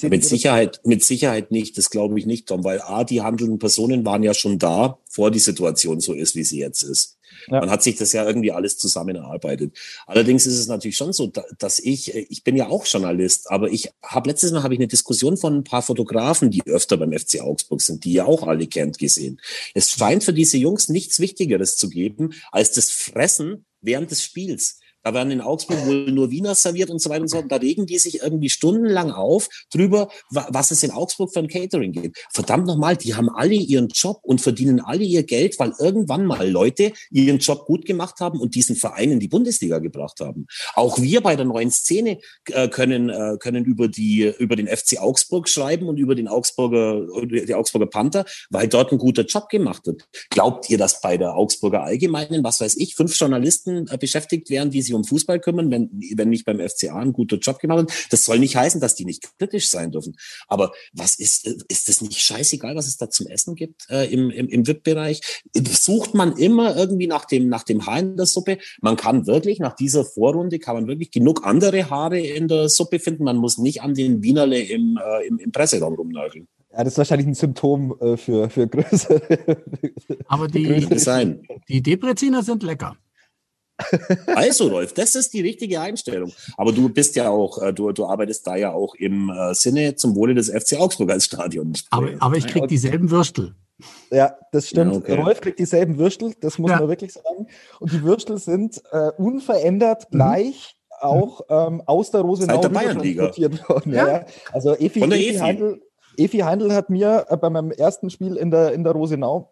Mit Sicherheit, mit Sicherheit nicht, das glaube ich nicht, Tom, weil A, die handelnden Personen waren ja schon da, vor die Situation so ist, wie sie jetzt ist. Ja. Man hat sich das ja irgendwie alles zusammen erarbeitet. Allerdings ist es natürlich schon so, dass ich, ich bin ja auch Journalist, aber ich habe letztes Mal habe ich eine Diskussion von ein paar Fotografen, die öfter beim FC Augsburg sind, die ja auch alle kennt, gesehen. Es scheint für diese Jungs nichts Wichtigeres zu geben als das Fressen während des Spiels. Da werden in Augsburg wohl nur Wiener serviert und so weiter und so fort. Da regen die sich irgendwie stundenlang auf drüber, was es in Augsburg für ein Catering geht. Verdammt nochmal, die haben alle ihren Job und verdienen alle ihr Geld, weil irgendwann mal Leute ihren Job gut gemacht haben und diesen Verein in die Bundesliga gebracht haben. Auch wir bei der neuen Szene äh, können, äh, können über die, über den FC Augsburg schreiben und über den Augsburger, die Augsburger Panther, weil dort ein guter Job gemacht wird. Glaubt ihr, dass bei der Augsburger Allgemeinen, was weiß ich, fünf Journalisten äh, beschäftigt werden, die sich um Fußball kümmern, wenn, wenn nicht beim FCA ein guter Job gemacht wird. Das soll nicht heißen, dass die nicht kritisch sein dürfen. Aber was ist, ist das nicht scheißegal, was es da zum Essen gibt äh, im, im, im VIP-Bereich? Sucht man immer irgendwie nach dem, nach dem Haar in der Suppe? Man kann wirklich, nach dieser Vorrunde kann man wirklich genug andere Haare in der Suppe finden. Man muss nicht an den Wienerle im, äh, im, im Presseraum rumnörgeln. Ja, das ist wahrscheinlich ein Symptom äh, für, für größere. Aber die, die Debreziner sind lecker. Also, Rolf, das ist die richtige Einstellung. Aber du bist ja auch, äh, du, du arbeitest da ja auch im äh, Sinne zum Wohle des FC Augsburg als Stadion. Aber, aber ich krieg dieselben Würstel. Ja, das stimmt. Ja, okay. Rolf kriegt dieselben Würstel, das muss ja. man wirklich sagen. Und die Würstel sind äh, unverändert mhm. gleich auch ähm, aus der Rosenau Seit der Bayernliga. worden. Ja. ja. Also Efi, Efi, Heindl, Efi Heindl hat mir äh, bei meinem ersten Spiel in der, in der Rosenau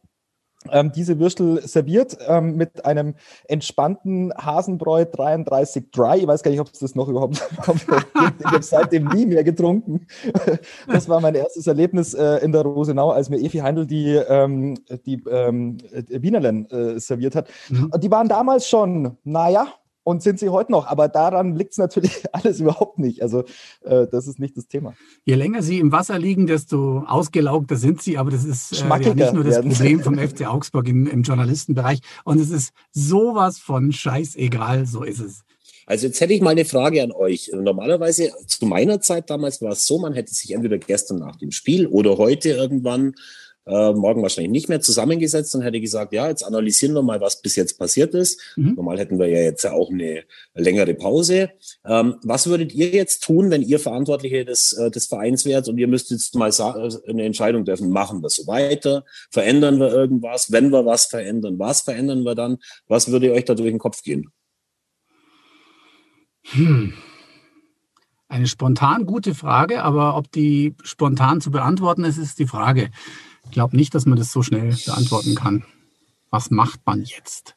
ähm, diese Würstel serviert ähm, mit einem entspannten Hasenbräu 33 Dry. Ich weiß gar nicht, ob es das noch überhaupt gibt. Ich habe seitdem nie mehr getrunken. Das war mein erstes Erlebnis äh, in der Rosenau, als mir Efi Heindl die, ähm, die ähm, Wienerlen äh, serviert hat. Mhm. Die waren damals schon, naja, und sind sie heute noch. Aber daran liegt es natürlich alles überhaupt nicht. Also äh, das ist nicht das Thema. Je länger sie im Wasser liegen, desto ausgelaugter sind sie. Aber das ist äh, ja nicht nur das werden. Problem vom FC Augsburg im, im Journalistenbereich. Und es ist sowas von scheißegal, so ist es. Also jetzt hätte ich mal eine Frage an euch. Normalerweise zu meiner Zeit damals war es so, man hätte sich entweder gestern nach dem Spiel oder heute irgendwann äh, morgen wahrscheinlich nicht mehr zusammengesetzt und hätte gesagt, ja, jetzt analysieren wir mal, was bis jetzt passiert ist. Mhm. Normal hätten wir ja jetzt ja auch eine längere Pause. Ähm, was würdet ihr jetzt tun, wenn ihr Verantwortliche des, äh, des Vereins wärt und ihr müsstet jetzt mal äh, eine Entscheidung treffen, machen wir so weiter, verändern wir irgendwas, wenn wir was verändern, was verändern wir dann? Was würde euch da durch den Kopf gehen? Hm. Eine spontan gute Frage, aber ob die spontan zu beantworten ist, ist die Frage. Ich glaube nicht, dass man das so schnell beantworten kann. Was macht man jetzt?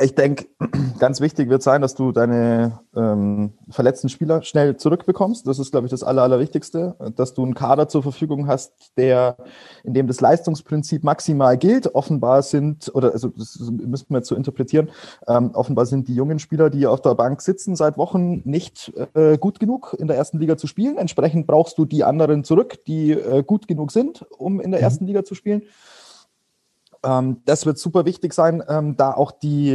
Ich denke, ganz wichtig wird sein, dass du deine ähm, verletzten Spieler schnell zurückbekommst. Das ist, glaube ich, das Aller, Allerwichtigste, dass du einen Kader zur Verfügung hast, der, in dem das Leistungsprinzip maximal gilt. Offenbar sind, oder also das müssen wir jetzt so interpretieren, ähm, offenbar sind die jungen Spieler, die auf der Bank sitzen, seit Wochen nicht äh, gut genug in der ersten Liga zu spielen. Entsprechend brauchst du die anderen zurück, die äh, gut genug sind, um in der mhm. ersten Liga zu spielen. Ähm, das wird super wichtig sein, ähm, da auch die,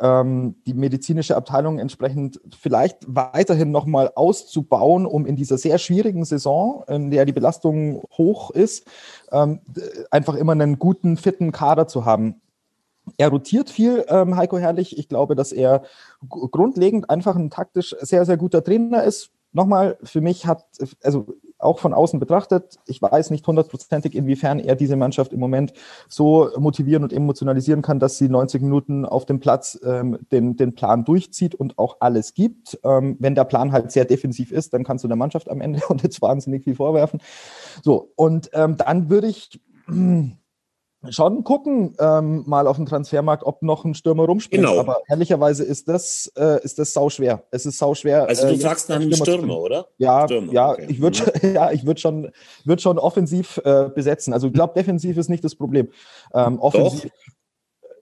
ähm, die medizinische Abteilung entsprechend vielleicht weiterhin nochmal auszubauen, um in dieser sehr schwierigen Saison, in der die Belastung hoch ist, einfach immer einen guten, fitten Kader zu haben. Er rotiert viel, Heiko Herrlich. Ich glaube, dass er grundlegend einfach ein taktisch sehr, sehr guter Trainer ist. Nochmal, für mich hat, also auch von außen betrachtet, ich weiß nicht hundertprozentig, inwiefern er diese Mannschaft im Moment so motivieren und emotionalisieren kann, dass sie 90 Minuten auf dem Platz ähm, den, den Plan durchzieht und auch alles gibt. Ähm, wenn der Plan halt sehr defensiv ist, dann kannst du der Mannschaft am Ende und jetzt wahnsinnig viel vorwerfen. So, und ähm, dann würde ich schon gucken, ähm, mal auf dem Transfermarkt, ob noch ein Stürmer rumspringt. Genau. Aber ehrlicherweise ist das, äh, ist das sau schwer. Es ist sau schwer. Also du äh, fragst nach einem Stürmer, Stürmer, oder? Ja, Stürmer, ja, okay. ich würde, mhm. ja, ich würde schon, würde schon offensiv äh, besetzen. Also ich glaube, defensiv ist nicht das Problem. Ähm, offensiv. Doch.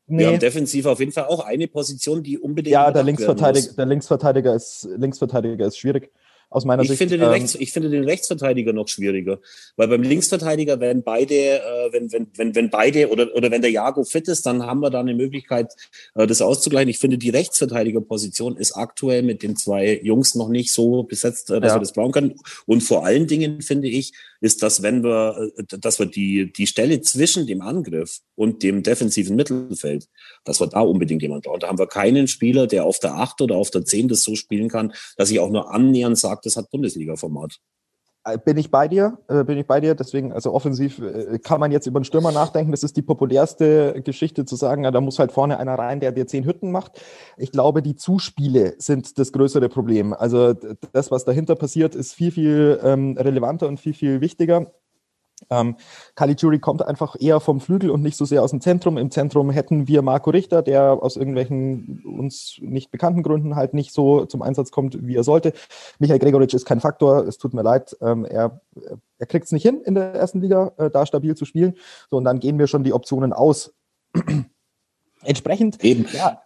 Nee. Wir haben defensiv auf jeden Fall auch eine Position, die unbedingt. Ja, der Linksverteidiger, der Linksverteidiger ist, Linksverteidiger ist schwierig. Aus meiner ich Sicht. Finde den ähm, Rechts, ich finde den Rechtsverteidiger noch schwieriger, weil beim Linksverteidiger, wenn beide, äh, wenn, wenn, wenn, wenn beide oder, oder wenn der Jago fit ist, dann haben wir da eine Möglichkeit, äh, das auszugleichen. Ich finde, die Rechtsverteidigerposition ist aktuell mit den zwei Jungs noch nicht so besetzt, äh, dass ja. wir das brauchen können. Und vor allen Dingen finde ich, ist, dass wenn wir, äh, dass wir die, die Stelle zwischen dem Angriff und dem defensiven Mittelfeld, dass wir da unbedingt jemand brauchen. Da haben wir keinen Spieler, der auf der 8 oder auf der 10 das so spielen kann, dass ich auch nur annähernd sage, das hat Bundesliga-Format. Äh, bin ich bei dir, äh, bin ich bei dir. Deswegen, also offensiv äh, kann man jetzt über einen Stürmer nachdenken. Das ist die populärste Geschichte zu sagen, ja, da muss halt vorne einer rein, der dir zehn Hütten macht. Ich glaube, die Zuspiele sind das größere Problem. Also das, was dahinter passiert, ist viel, viel ähm, relevanter und viel, viel wichtiger. Ähm, Caligiuri kommt einfach eher vom Flügel und nicht so sehr aus dem Zentrum. Im Zentrum hätten wir Marco Richter, der aus irgendwelchen uns nicht bekannten Gründen halt nicht so zum Einsatz kommt, wie er sollte. Michael Gregoritsch ist kein Faktor, es tut mir leid. Ähm, er er kriegt es nicht hin, in der ersten Liga äh, da stabil zu spielen. So, und dann gehen wir schon die Optionen aus. Entsprechend, Eben. ja,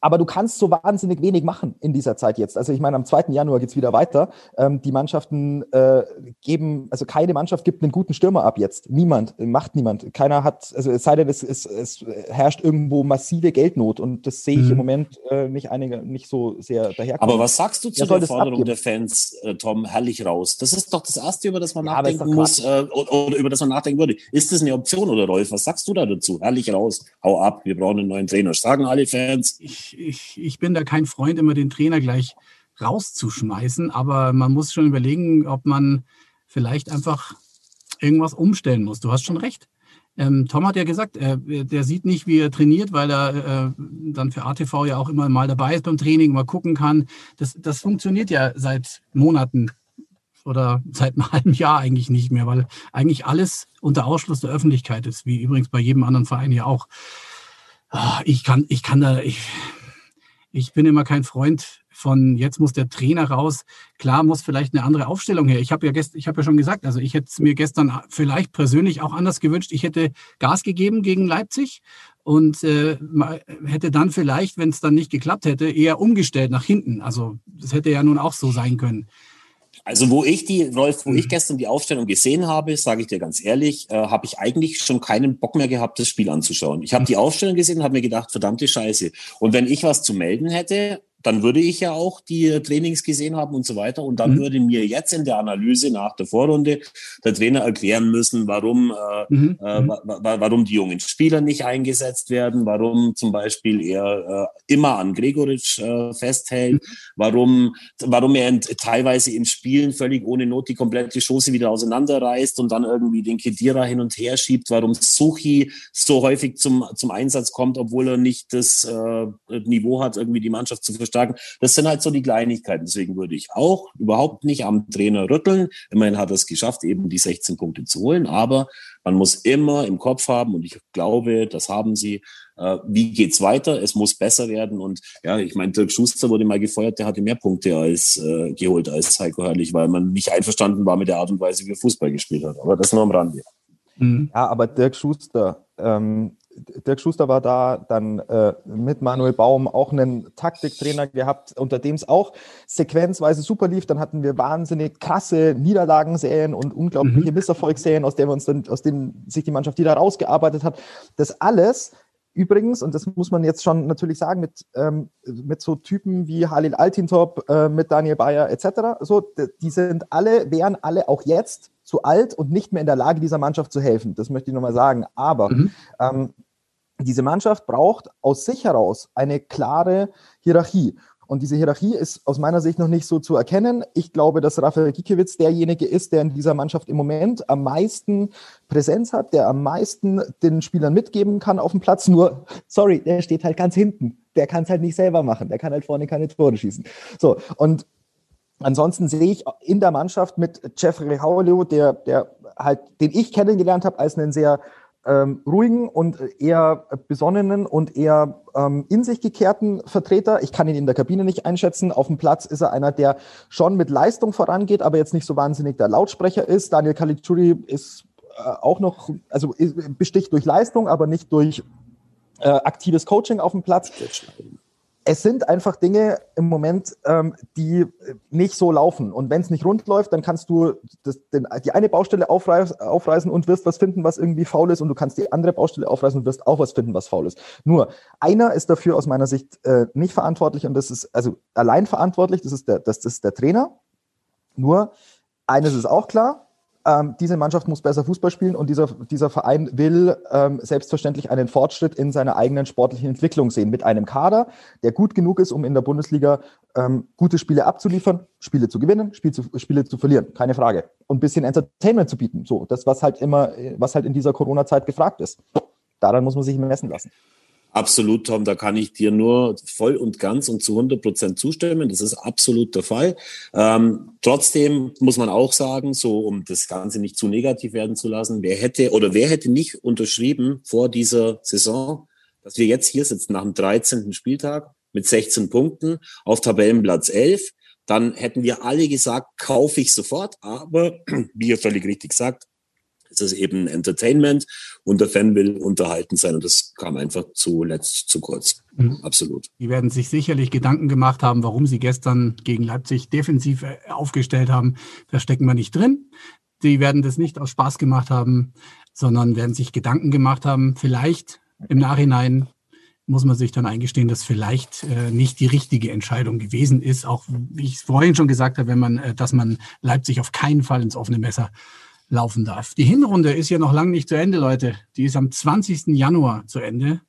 aber du kannst so wahnsinnig wenig machen in dieser Zeit jetzt. Also ich meine, am 2. Januar geht's wieder weiter. Ähm, die Mannschaften äh, geben, also keine Mannschaft gibt einen guten Stürmer ab jetzt. Niemand, macht niemand. Keiner hat, also es sei denn, es, es, es herrscht irgendwo massive Geldnot und das sehe ich mhm. im Moment äh, nicht einige, nicht so sehr daherkommen. Aber was sagst du zu der Forderung der Fans, äh, Tom, herrlich raus? Das ist doch das Erste, über das man ja, nachdenken muss äh, oder, oder, über das man nachdenken würde. Ist das eine Option oder Rolf? Was sagst du da dazu? Herrlich raus, hau ab, wir brauchen einen neuen Trainer. Sagen alle Fans. Ich ich, ich bin da kein Freund, immer den Trainer gleich rauszuschmeißen, aber man muss schon überlegen, ob man vielleicht einfach irgendwas umstellen muss. Du hast schon recht. Ähm, Tom hat ja gesagt, äh, der sieht nicht, wie er trainiert, weil er äh, dann für ATV ja auch immer mal dabei ist beim Training, mal gucken kann. Das, das funktioniert ja seit Monaten oder seit einem halben Jahr eigentlich nicht mehr, weil eigentlich alles unter Ausschluss der Öffentlichkeit ist, wie übrigens bei jedem anderen Verein ja auch. Ah, ich kann, ich kann da, ich, ich bin immer kein Freund von, jetzt muss der Trainer raus. Klar muss vielleicht eine andere Aufstellung her. Ich habe ja, gest, ich habe ja schon gesagt, also ich hätte es mir gestern vielleicht persönlich auch anders gewünscht. Ich hätte Gas gegeben gegen Leipzig und äh, hätte dann vielleicht, wenn es dann nicht geklappt hätte, eher umgestellt nach hinten. Also das hätte ja nun auch so sein können. Also wo ich die, Rolf, wo ich mhm. gestern die Aufstellung gesehen habe, sage ich dir ganz ehrlich, äh, habe ich eigentlich schon keinen Bock mehr gehabt, das Spiel anzuschauen. Ich habe die Aufstellung gesehen und habe mir gedacht, verdammte Scheiße. Und wenn ich was zu melden hätte, dann würde ich ja auch die Trainings gesehen haben und so weiter. Und dann mhm. würde mir jetzt in der Analyse nach der Vorrunde der Trainer erklären müssen, warum, äh, mhm. äh, mhm. warum die jungen Spieler nicht eingesetzt werden, warum zum Beispiel er äh, immer an Gregoritsch äh, festhält, mhm. warum, warum er in, teilweise in Spielen völlig ohne Not die komplette Chance wieder auseinanderreißt und dann irgendwie den Kedira hin und her schiebt, warum Suchi so häufig zum, zum Einsatz kommt, obwohl er nicht das äh, Niveau hat, irgendwie die Mannschaft zu stark. Das sind halt so die Kleinigkeiten. Deswegen würde ich auch überhaupt nicht am Trainer rütteln. Immerhin hat er es geschafft, eben die 16 Punkte zu holen. Aber man muss immer im Kopf haben, und ich glaube, das haben sie, äh, wie geht's weiter? Es muss besser werden. Und ja, ich meine, Dirk Schuster wurde mal gefeuert, der hatte mehr Punkte als äh, geholt als Heiko Herrlich, weil man nicht einverstanden war mit der Art und Weise, wie er Fußball gespielt hat. Aber das nur am Rande. Mhm. Ja, aber Dirk Schuster, ähm, Dirk Schuster war da, dann äh, mit Manuel Baum auch einen Taktiktrainer gehabt, unter dem es auch sequenzweise super lief. Dann hatten wir wahnsinnig krasse Niederlagenserien und unglaubliche mhm. Misserfolgsserien, aus denen wir uns dann, aus denen sich die Mannschaft wieder rausgearbeitet hat. Das alles Übrigens, und das muss man jetzt schon natürlich sagen, mit, ähm, mit so Typen wie Halil Altintop, äh, mit Daniel Bayer etc., so, die sind alle, wären alle auch jetzt zu alt und nicht mehr in der Lage, dieser Mannschaft zu helfen. Das möchte ich nochmal sagen. Aber mhm. ähm, diese Mannschaft braucht aus sich heraus eine klare Hierarchie. Und diese Hierarchie ist aus meiner Sicht noch nicht so zu erkennen. Ich glaube, dass Rafael Gikiewicz derjenige ist, der in dieser Mannschaft im Moment am meisten Präsenz hat, der am meisten den Spielern mitgeben kann auf dem Platz. Nur, sorry, der steht halt ganz hinten. Der kann es halt nicht selber machen. Der kann halt vorne keine Tore schießen. So, und Ansonsten sehe ich in der Mannschaft mit Jeffrey Haulio, der, der halt, den ich kennengelernt habe als einen sehr ähm, ruhigen und eher besonnenen und eher ähm, in sich gekehrten Vertreter. Ich kann ihn in der Kabine nicht einschätzen. Auf dem Platz ist er einer, der schon mit Leistung vorangeht, aber jetzt nicht so wahnsinnig der Lautsprecher ist. Daniel Caligiuri ist äh, auch noch, also besticht durch Leistung, aber nicht durch äh, aktives Coaching auf dem Platz. Es sind einfach Dinge im Moment, ähm, die nicht so laufen. Und wenn es nicht rund läuft, dann kannst du das, den, die eine Baustelle aufreiß, aufreißen und wirst was finden, was irgendwie faul ist. Und du kannst die andere Baustelle aufreißen und wirst auch was finden, was faul ist. Nur einer ist dafür aus meiner Sicht äh, nicht verantwortlich und das ist also allein verantwortlich. Das ist der, das ist der Trainer. Nur eines ist auch klar ähm, diese Mannschaft muss besser Fußball spielen und dieser, dieser Verein will ähm, selbstverständlich einen Fortschritt in seiner eigenen sportlichen Entwicklung sehen mit einem Kader, der gut genug ist, um in der Bundesliga ähm, gute Spiele abzuliefern, Spiele zu gewinnen, Spiel zu, Spiele zu verlieren, keine Frage. Und ein bisschen Entertainment zu bieten, so das, was halt immer, was halt in dieser Corona-Zeit gefragt ist. Daran muss man sich messen lassen. Absolut, Tom, da kann ich dir nur voll und ganz und zu 100 Prozent zustimmen. Das ist absolut der Fall. Ähm, trotzdem muss man auch sagen, so um das Ganze nicht zu negativ werden zu lassen, wer hätte oder wer hätte nicht unterschrieben vor dieser Saison, dass wir jetzt hier sitzen nach dem 13. Spieltag mit 16 Punkten auf Tabellenplatz 11, dann hätten wir alle gesagt, kaufe ich sofort. Aber, wie ihr völlig richtig sagt, es ist eben Entertainment und der Fan will unterhalten sein und das kam einfach zuletzt zu kurz. Mhm. Absolut. Die werden sich sicherlich Gedanken gemacht haben, warum sie gestern gegen Leipzig defensiv äh, aufgestellt haben. Da stecken wir nicht drin. Die werden das nicht aus Spaß gemacht haben, sondern werden sich Gedanken gemacht haben. Vielleicht im Nachhinein muss man sich dann eingestehen, dass vielleicht äh, nicht die richtige Entscheidung gewesen ist. Auch wie ich es vorhin schon gesagt habe, wenn man, äh, dass man Leipzig auf keinen Fall ins offene Messer laufen darf. Die Hinrunde ist ja noch lange nicht zu Ende, Leute. Die ist am 20. Januar zu Ende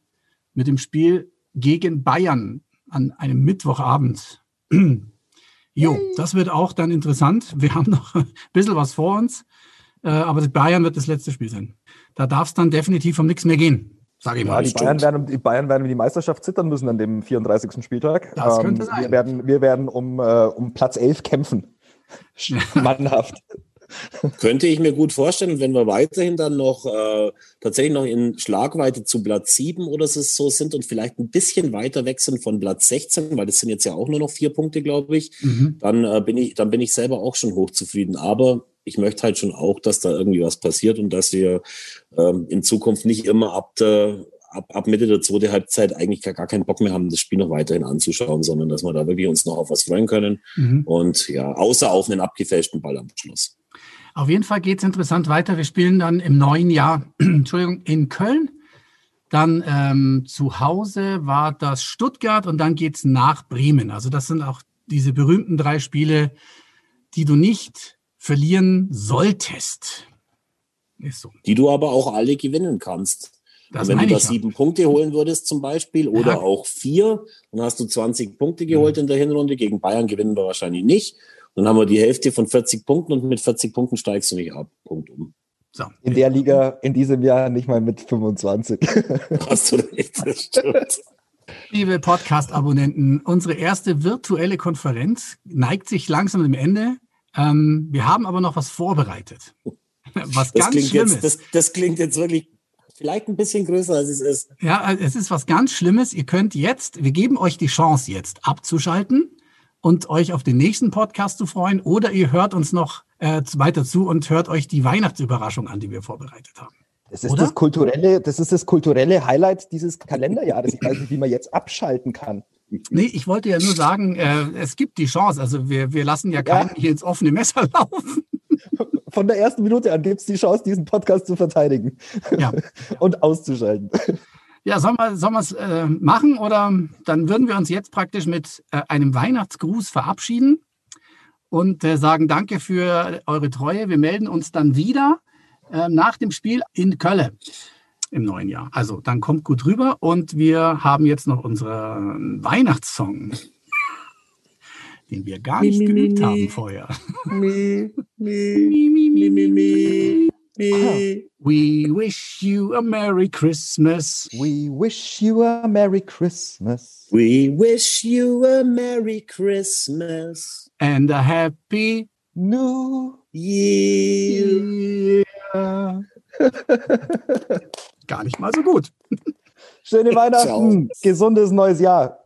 mit dem Spiel gegen Bayern an einem Mittwochabend. jo, das wird auch dann interessant. Wir haben noch ein bisschen was vor uns, äh, aber Bayern wird das letzte Spiel sein. Da darf es dann definitiv um nichts mehr gehen. Sage ich ja, mal. Die Bayern, werden, die Bayern werden die Meisterschaft zittern müssen an dem 34. Spieltag. Das könnte ähm, sein. Wir werden, wir werden um, äh, um Platz 11 kämpfen. Mannhaft. Könnte ich mir gut vorstellen, wenn wir weiterhin dann noch äh, tatsächlich noch in Schlagweite zu Platz 7 oder so sind und vielleicht ein bisschen weiter weg sind von Platz 16, weil das sind jetzt ja auch nur noch vier Punkte, glaube ich, mhm. dann äh, bin ich, dann bin ich selber auch schon hochzufrieden. Aber ich möchte halt schon auch, dass da irgendwie was passiert und dass wir ähm, in Zukunft nicht immer ab der ab, ab Mitte der zweiten Halbzeit eigentlich gar, gar keinen Bock mehr haben, das Spiel noch weiterhin anzuschauen, sondern dass wir da wirklich uns noch auf was freuen können. Mhm. Und ja, außer auf einen abgefälschten Ball am Schluss. Auf jeden Fall geht es interessant weiter. Wir spielen dann im neuen Jahr, Entschuldigung, in Köln. Dann ähm, zu Hause war das Stuttgart und dann geht es nach Bremen. Also das sind auch diese berühmten drei Spiele, die du nicht verlieren solltest. Ist so. Die du aber auch alle gewinnen kannst. Das wenn du da sieben Punkte holen würdest zum Beispiel oder ja. auch vier, dann hast du 20 Punkte geholt ja. in der Hinrunde. Gegen Bayern gewinnen wir wahrscheinlich nicht. Dann haben wir die Hälfte von 40 Punkten und mit 40 Punkten steigst du nicht ab. Punkt um. So. In der Liga in diesem Jahr nicht mal mit 25. Hast du recht, das stimmt. Liebe Podcast-Abonnenten, unsere erste virtuelle Konferenz neigt sich langsam dem Ende. Ähm, wir haben aber noch was vorbereitet. Was das ganz Schlimmes. Jetzt, das, das klingt jetzt wirklich vielleicht ein bisschen größer, als es ist. Ja, es ist was ganz Schlimmes. Ihr könnt jetzt, wir geben euch die Chance jetzt abzuschalten und euch auf den nächsten Podcast zu freuen oder ihr hört uns noch äh, weiter zu und hört euch die Weihnachtsüberraschung an, die wir vorbereitet haben. Das ist das kulturelle, das ist das kulturelle Highlight dieses Kalenderjahres. Ich weiß nicht, wie man jetzt abschalten kann. Nee, ich wollte ja nur sagen, äh, es gibt die Chance. Also wir, wir lassen ja keinen ja. hier ins offene Messer laufen. Von der ersten Minute an gibt es die Chance, diesen Podcast zu verteidigen ja. und auszuschalten. Ja, sollen wir sollen es äh, machen oder dann würden wir uns jetzt praktisch mit äh, einem Weihnachtsgruß verabschieden und äh, sagen Danke für eure Treue. Wir melden uns dann wieder äh, nach dem Spiel in Köln im neuen Jahr. Also dann kommt gut rüber und wir haben jetzt noch unseren Weihnachtssong, den wir gar nicht mi, mi, geübt mi, haben vorher. Mi, mi, mi, mi, mi, mi. We wish you a Merry Christmas. We wish you a Merry Christmas. We wish you a Merry Christmas. And a Happy New Year. Gar nicht mal so gut. Schöne Weihnachten, gesundes neues Jahr.